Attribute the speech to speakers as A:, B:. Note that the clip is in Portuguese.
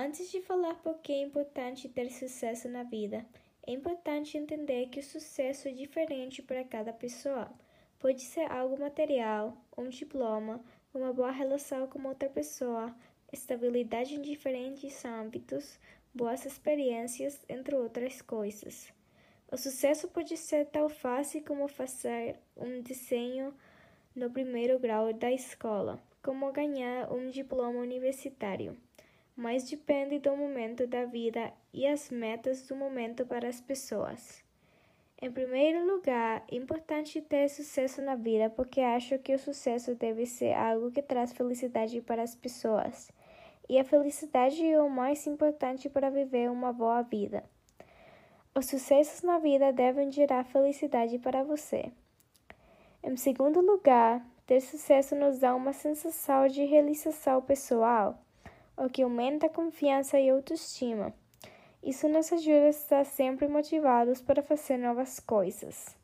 A: Antes de falar por que é importante ter sucesso na vida, é importante entender que o sucesso é diferente para cada pessoa. Pode ser algo material, um diploma, uma boa relação com outra pessoa, estabilidade em diferentes âmbitos, boas experiências, entre outras coisas. O sucesso pode ser tão fácil como fazer um desenho no primeiro grau da escola, como ganhar um diploma universitário mas depende do momento da vida e as metas do momento para as pessoas. Em primeiro lugar, é importante ter sucesso na vida porque acho que o sucesso deve ser algo que traz felicidade para as pessoas. E a felicidade é o mais importante para viver uma boa vida. Os sucessos na vida devem gerar felicidade para você. Em segundo lugar, ter sucesso nos dá uma sensação de realização pessoal o que aumenta a confiança e autoestima. Isso nos ajuda a estar sempre motivados para fazer novas coisas.